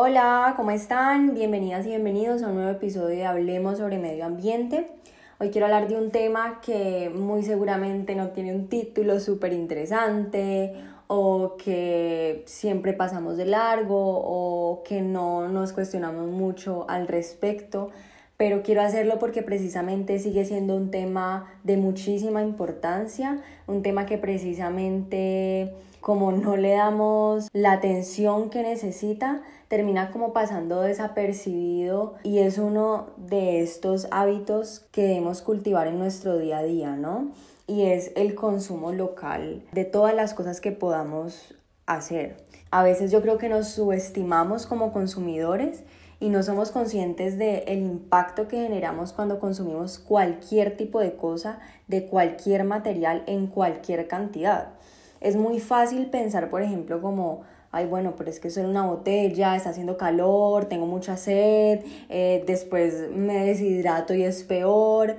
Hola, ¿cómo están? Bienvenidas y bienvenidos a un nuevo episodio de Hablemos sobre Medio Ambiente. Hoy quiero hablar de un tema que muy seguramente no tiene un título súper interesante o que siempre pasamos de largo o que no nos cuestionamos mucho al respecto, pero quiero hacerlo porque precisamente sigue siendo un tema de muchísima importancia, un tema que precisamente como no le damos la atención que necesita, termina como pasando desapercibido y es uno de estos hábitos que debemos cultivar en nuestro día a día, ¿no? Y es el consumo local de todas las cosas que podamos hacer. A veces yo creo que nos subestimamos como consumidores y no somos conscientes del el impacto que generamos cuando consumimos cualquier tipo de cosa, de cualquier material, en cualquier cantidad. Es muy fácil pensar, por ejemplo, como, ay, bueno, pero es que soy una botella, está haciendo calor, tengo mucha sed, eh, después me deshidrato y es peor.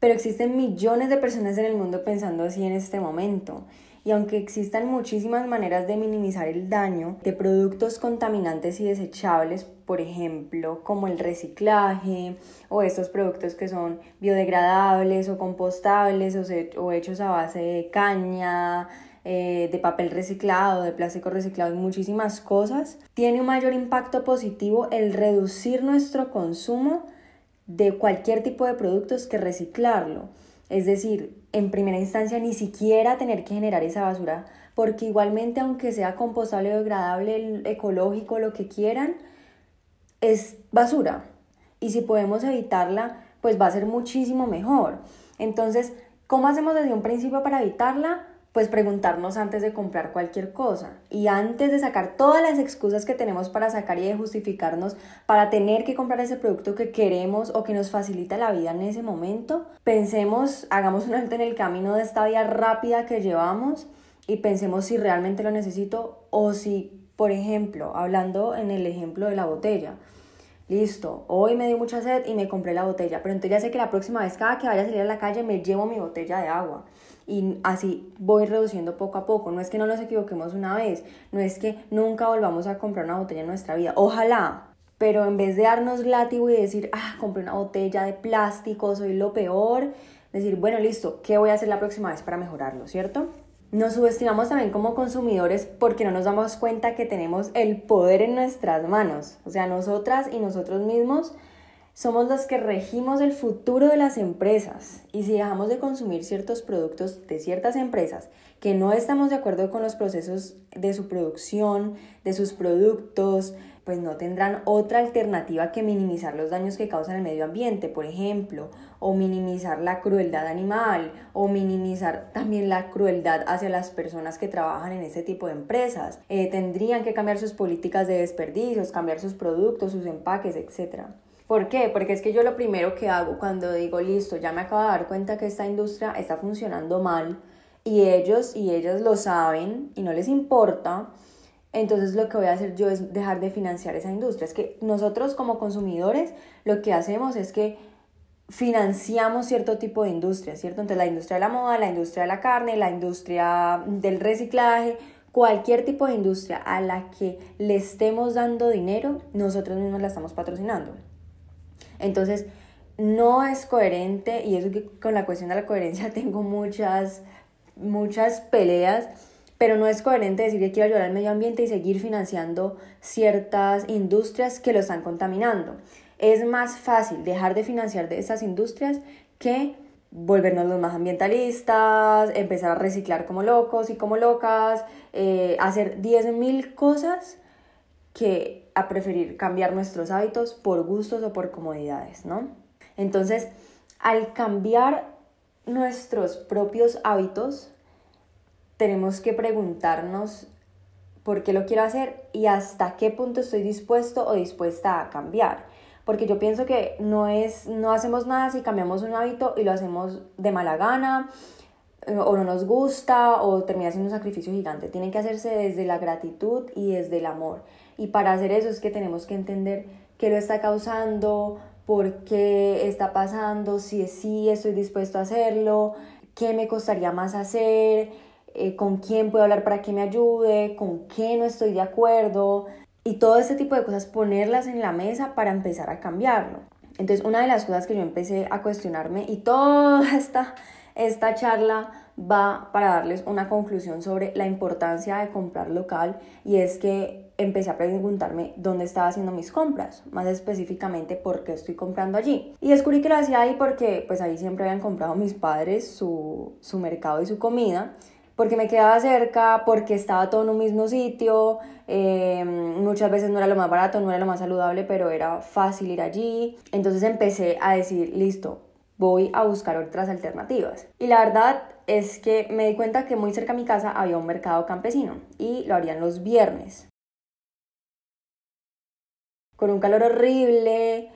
Pero existen millones de personas en el mundo pensando así en este momento. Y aunque existan muchísimas maneras de minimizar el daño de productos contaminantes y desechables, por ejemplo, como el reciclaje o estos productos que son biodegradables o compostables o, o hechos a base de caña, eh, de papel reciclado, de plástico reciclado y muchísimas cosas, tiene un mayor impacto positivo el reducir nuestro consumo de cualquier tipo de productos que reciclarlo. Es decir, en primera instancia ni siquiera tener que generar esa basura, porque igualmente aunque sea compostable, biodegradable, ecológico, lo que quieran, es basura. Y si podemos evitarla, pues va a ser muchísimo mejor. Entonces, ¿cómo hacemos desde un principio para evitarla? Pues preguntarnos antes de comprar cualquier cosa. Y antes de sacar todas las excusas que tenemos para sacar y de justificarnos para tener que comprar ese producto que queremos o que nos facilita la vida en ese momento, pensemos, hagamos un alto en el camino de esta vía rápida que llevamos y pensemos si realmente lo necesito o si, por ejemplo, hablando en el ejemplo de la botella, listo, hoy me dio mucha sed y me compré la botella, pero entonces ya sé que la próxima vez cada que vaya a salir a la calle me llevo mi botella de agua y así voy reduciendo poco a poco. No es que no nos equivoquemos una vez, no es que nunca volvamos a comprar una botella en nuestra vida. Ojalá, pero en vez de darnos látigo y decir, ah, compré una botella de plástico, soy lo peor, decir, bueno, listo, ¿qué voy a hacer la próxima vez para mejorarlo, cierto? Nos subestimamos también como consumidores porque no nos damos cuenta que tenemos el poder en nuestras manos. O sea, nosotras y nosotros mismos somos los que regimos el futuro de las empresas y si dejamos de consumir ciertos productos de ciertas empresas que no estamos de acuerdo con los procesos de su producción, de sus productos, pues no tendrán otra alternativa que minimizar los daños que causan el medio ambiente, por ejemplo, o minimizar la crueldad animal, o minimizar también la crueldad hacia las personas que trabajan en este tipo de empresas. Eh, tendrían que cambiar sus políticas de desperdicios, cambiar sus productos, sus empaques, etcétera. ¿Por qué? Porque es que yo lo primero que hago cuando digo, listo, ya me acabo de dar cuenta que esta industria está funcionando mal y ellos y ellas lo saben y no les importa, entonces lo que voy a hacer yo es dejar de financiar esa industria. Es que nosotros como consumidores lo que hacemos es que financiamos cierto tipo de industria, ¿cierto? Entonces la industria de la moda, la industria de la carne, la industria del reciclaje, cualquier tipo de industria a la que le estemos dando dinero, nosotros mismos la estamos patrocinando. Entonces, no es coherente y eso que con la cuestión de la coherencia tengo muchas, muchas peleas, pero no es coherente decir que quiero ayudar al medio ambiente y seguir financiando ciertas industrias que lo están contaminando. Es más fácil dejar de financiar de esas industrias que volvernos los más ambientalistas, empezar a reciclar como locos y como locas, eh, hacer 10.000 cosas que a preferir cambiar nuestros hábitos por gustos o por comodidades, ¿no? Entonces, al cambiar nuestros propios hábitos, tenemos que preguntarnos por qué lo quiero hacer y hasta qué punto estoy dispuesto o dispuesta a cambiar. Porque yo pienso que no es, no hacemos nada si cambiamos un hábito y lo hacemos de mala gana, o no nos gusta, o termina siendo un sacrificio gigante. Tiene que hacerse desde la gratitud y desde el amor. Y para hacer eso es que tenemos que entender qué lo está causando, por qué está pasando, si sí estoy dispuesto a hacerlo, qué me costaría más hacer, eh, con quién puedo hablar para que me ayude, con qué no estoy de acuerdo y todo ese tipo de cosas ponerlas en la mesa para empezar a cambiarlo. Entonces una de las cosas que yo empecé a cuestionarme y toda esta, esta charla va para darles una conclusión sobre la importancia de comprar local y es que empecé a preguntarme dónde estaba haciendo mis compras, más específicamente por qué estoy comprando allí. Y descubrí que lo hacía ahí porque pues ahí siempre habían comprado mis padres su, su mercado y su comida porque me quedaba cerca, porque estaba todo en un mismo sitio, eh, muchas veces no era lo más barato, no era lo más saludable, pero era fácil ir allí. Entonces empecé a decir, listo, voy a buscar otras alternativas. Y la verdad es que me di cuenta que muy cerca de mi casa había un mercado campesino y lo harían los viernes. Con un calor horrible,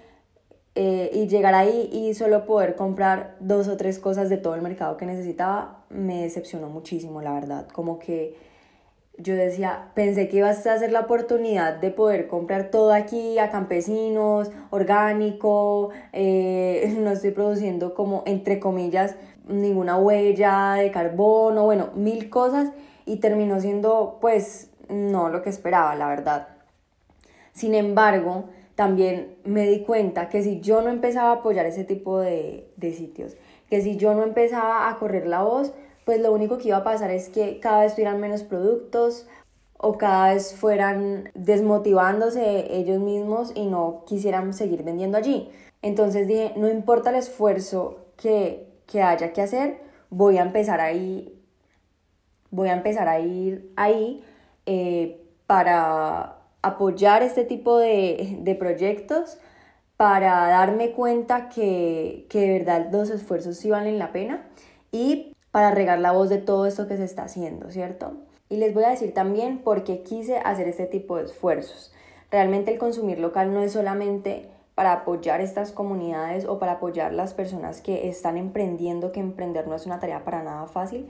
eh, y llegar ahí y solo poder comprar dos o tres cosas de todo el mercado que necesitaba me decepcionó muchísimo, la verdad. Como que yo decía, pensé que iba a ser la oportunidad de poder comprar todo aquí a campesinos, orgánico, eh, no estoy produciendo como, entre comillas, ninguna huella de carbono, bueno, mil cosas y terminó siendo pues no lo que esperaba, la verdad. Sin embargo, también me di cuenta que si yo no empezaba a apoyar ese tipo de, de sitios, que si yo no empezaba a correr la voz, pues lo único que iba a pasar es que cada vez tuvieran menos productos o cada vez fueran desmotivándose ellos mismos y no quisieran seguir vendiendo allí. Entonces dije, no importa el esfuerzo que, que haya que hacer, voy a empezar ahí, voy a empezar a ir ahí eh, para apoyar este tipo de, proyectos para darme cuenta que, que, de verdad los esfuerzos sí valen la pena y para regar la voz de todo esto que se está haciendo, ¿cierto? Y les voy a decir también por qué quise hacer este tipo de esfuerzos. Realmente el consumir local no es solamente para apoyar estas comunidades o para apoyar las personas que están emprendiendo, que emprender no es una tarea para nada fácil,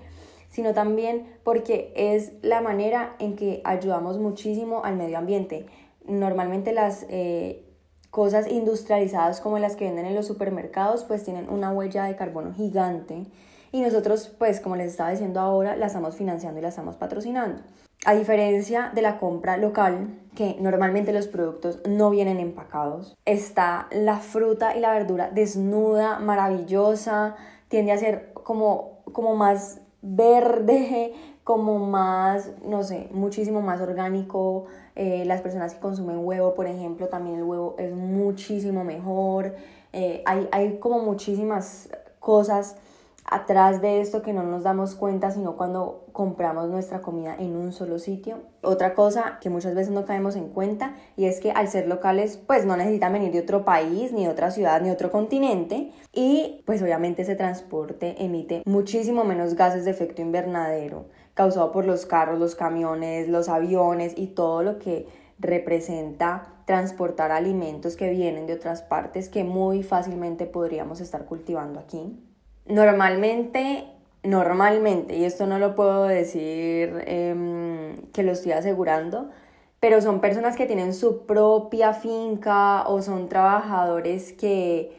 sino también porque es la manera en que ayudamos muchísimo al medio ambiente. Normalmente las eh, cosas industrializadas como las que venden en los supermercados pues tienen una huella de carbono gigante y nosotros pues como les estaba diciendo ahora la estamos financiando y la estamos patrocinando. A diferencia de la compra local, que normalmente los productos no vienen empacados, está la fruta y la verdura desnuda, maravillosa, tiende a ser como, como más verde, como más, no sé, muchísimo más orgánico. Eh, las personas que consumen huevo, por ejemplo, también el huevo es muchísimo mejor. Eh, hay, hay como muchísimas cosas atrás de esto que no nos damos cuenta sino cuando compramos nuestra comida en un solo sitio. Otra cosa que muchas veces no caemos en cuenta y es que al ser locales pues no necesitan venir de otro país, ni de otra ciudad, ni otro continente y pues obviamente ese transporte emite muchísimo menos gases de efecto invernadero causado por los carros, los camiones, los aviones y todo lo que representa transportar alimentos que vienen de otras partes que muy fácilmente podríamos estar cultivando aquí. Normalmente, normalmente, y esto no lo puedo decir em, que lo estoy asegurando, pero son personas que tienen su propia finca o son trabajadores que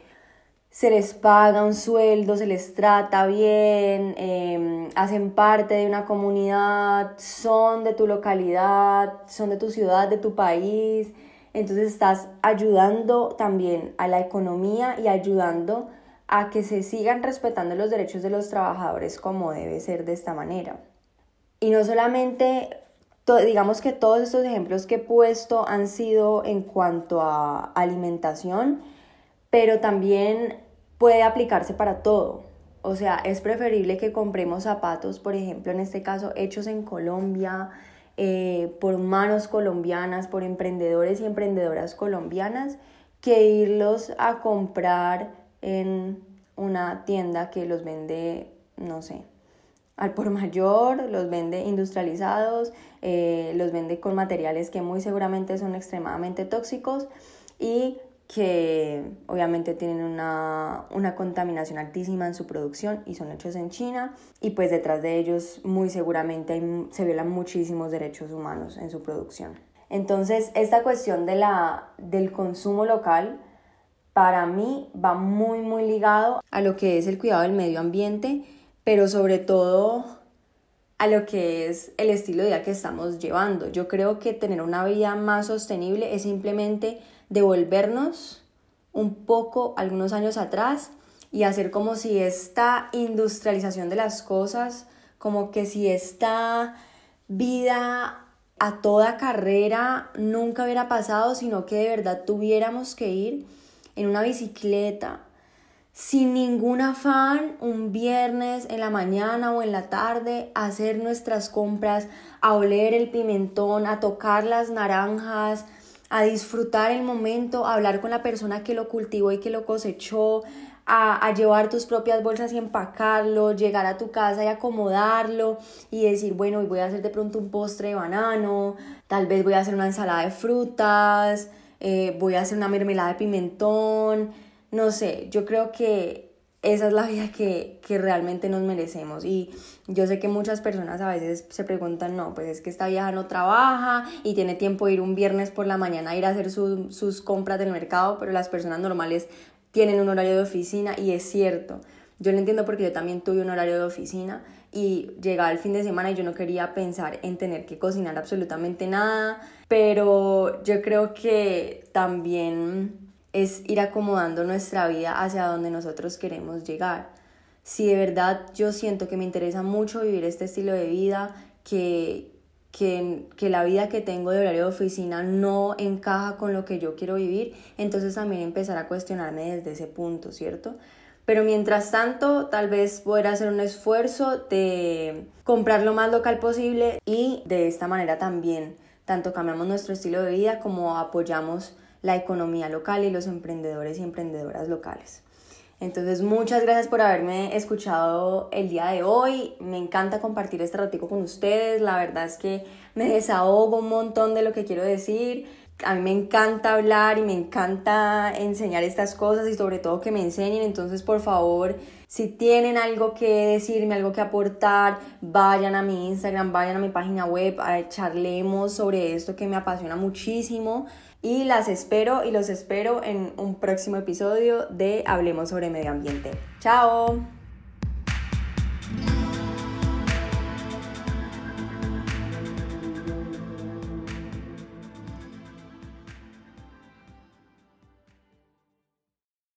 se les paga un sueldo, se les trata bien, em, hacen parte de una comunidad, son de tu localidad, son de tu ciudad, de tu país. Entonces estás ayudando también a la economía y ayudando a que se sigan respetando los derechos de los trabajadores como debe ser de esta manera. Y no solamente, digamos que todos estos ejemplos que he puesto han sido en cuanto a alimentación, pero también puede aplicarse para todo. O sea, es preferible que compremos zapatos, por ejemplo, en este caso, hechos en Colombia, eh, por manos colombianas, por emprendedores y emprendedoras colombianas, que irlos a comprar en una tienda que los vende, no sé, al por mayor, los vende industrializados, eh, los vende con materiales que muy seguramente son extremadamente tóxicos y que obviamente tienen una, una, contaminación altísima en su producción y son hechos en China y pues detrás de ellos muy seguramente se violan muchísimos derechos humanos en su producción. Entonces esta cuestión de la, del consumo local para mí va muy muy ligado a lo que es el cuidado del medio ambiente, pero sobre todo a lo que es el estilo de vida que estamos llevando. Yo creo que tener una vida más sostenible es simplemente devolvernos un poco algunos años atrás y hacer como si esta industrialización de las cosas, como que si esta vida a toda carrera nunca hubiera pasado, sino que de verdad tuviéramos que ir en una bicicleta sin ningún afán un viernes en la mañana o en la tarde a hacer nuestras compras, a oler el pimentón, a tocar las naranjas, a disfrutar el momento, a hablar con la persona que lo cultivó y que lo cosechó, a, llevar tus propias bolsas y empacarlo, llegar a tu casa y acomodarlo y decir, bueno, hoy voy a hacer de pronto un postre de banano, tal vez voy a hacer una ensalada de frutas, eh, voy a hacer una mermelada de pimentón, no sé, yo creo que esa es la vida que, que, realmente nos merecemos. Y yo sé que muchas personas a veces se preguntan, no, pues es que esta vieja no trabaja y tiene tiempo de ir un viernes por la mañana a ir a hacer sus compras del mercado, pero las personas normales tienen un horario de oficina y es cierto. Yo lo entiendo porque yo también tuve un horario de oficina y llegaba el fin de semana y yo no quería pensar en tener que cocinar absolutamente nada, pero yo creo que también es ir acomodando nuestra vida hacia donde nosotros queremos llegar. Si de verdad yo siento que me interesa mucho vivir este estilo de vida, que, que, que, la vida que tengo de horario de oficina no encaja con lo que yo quiero vivir, entonces también empezar a cuestionarme desde ese punto, ¿cierto? Pero mientras tanto, tal vez poder hacer un esfuerzo de comprar lo más local posible y de esta manera también tanto cambiamos nuestro estilo de vida como apoyamos la economía local y los emprendedores y emprendedoras locales. Entonces, muchas gracias por haberme escuchado el día de hoy. Me encanta compartir este ratico con ustedes. La verdad es que me desahogo un montón de lo que quiero decir. A mí me encanta hablar y me encanta enseñar estas cosas y sobre todo que me enseñen. Entonces, por favor, si tienen algo que decirme, algo que aportar, vayan a mi Instagram, vayan a mi página web, a charlemos sobre esto que me apasiona muchísimo y las espero y los espero en un próximo episodio de Hablemos sobre Medio Ambiente. ¡Chao!